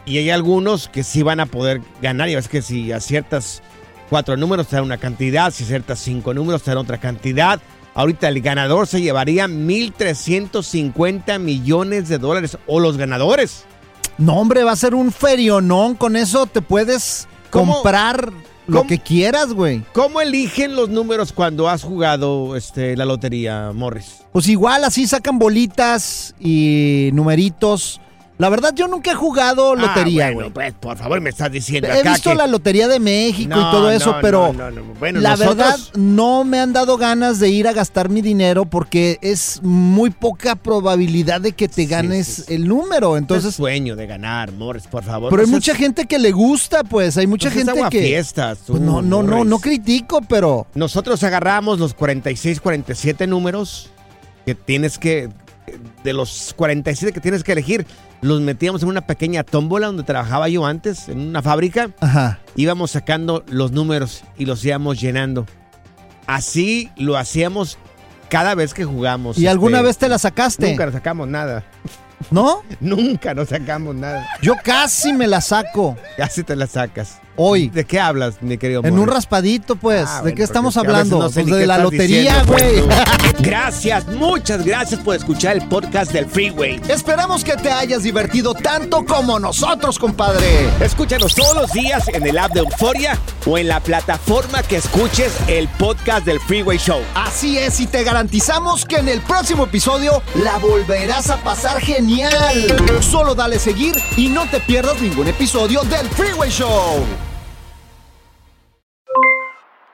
Y hay algunos que sí van a poder ganar. Y es que si aciertas cuatro números te dan una cantidad, si aciertas cinco números te dan otra cantidad. Ahorita el ganador se llevaría 1.350 millones de dólares. O los ganadores. No, hombre, va a ser un ferionón. Con eso te puedes ¿Cómo? comprar lo que quieras, güey. ¿Cómo eligen los números cuando has jugado este, la lotería, Morris? Pues igual así sacan bolitas y numeritos. La verdad, yo nunca he jugado lotería, Ah, bueno, pues, por favor, me estás diciendo He acá visto que- la Lotería de México y No, todo eso, no, pero no, no, no. Bueno, la nosotros- verdad no me han dado ganas de ir a gastar mi dinero porque es muy poca probabilidad de que te ganes el número. Entonces, Entonces, sueño de ganar, Morris, por favor. pero hay No mucha seas- gente que le gusta, pues hay mucha seas gente que aguafiestas, tú, Pues no, no, no, no critico, pero Nosotros agarramos los 46, 47 números que tienes que, de los 47 que tienes que elegir, los metíamos en una pequeña tómbola donde trabajaba yo antes, en una fábrica. Ajá. Íbamos sacando los números y los íbamos llenando. Así lo hacíamos cada vez que jugamos. ¿y alguna este, vez te la sacaste? Nunca nos sacamos nada. ¿No? Nunca nos sacamos nada. Yo casi me la saco. Casi te la sacas. Hoy. ¿De qué hablas, mi querido En un raspadito, pues. Ah, ¿De bueno, qué estamos hablando? no sé Pues ni de qué la lotería, güey. pues, Gracias, muchas gracias por escuchar el podcast del Freeway. Esperamos que te hayas divertido tanto como nosotros, compadre. Escúchanos todos los días en el app de Euforia o en la plataforma que escuches el podcast del Freeway Show. Así es, y te garantizamos que en el próximo episodio la volverás a pasar genial. Solo dale seguir y no te pierdas ningún episodio del Freeway Show.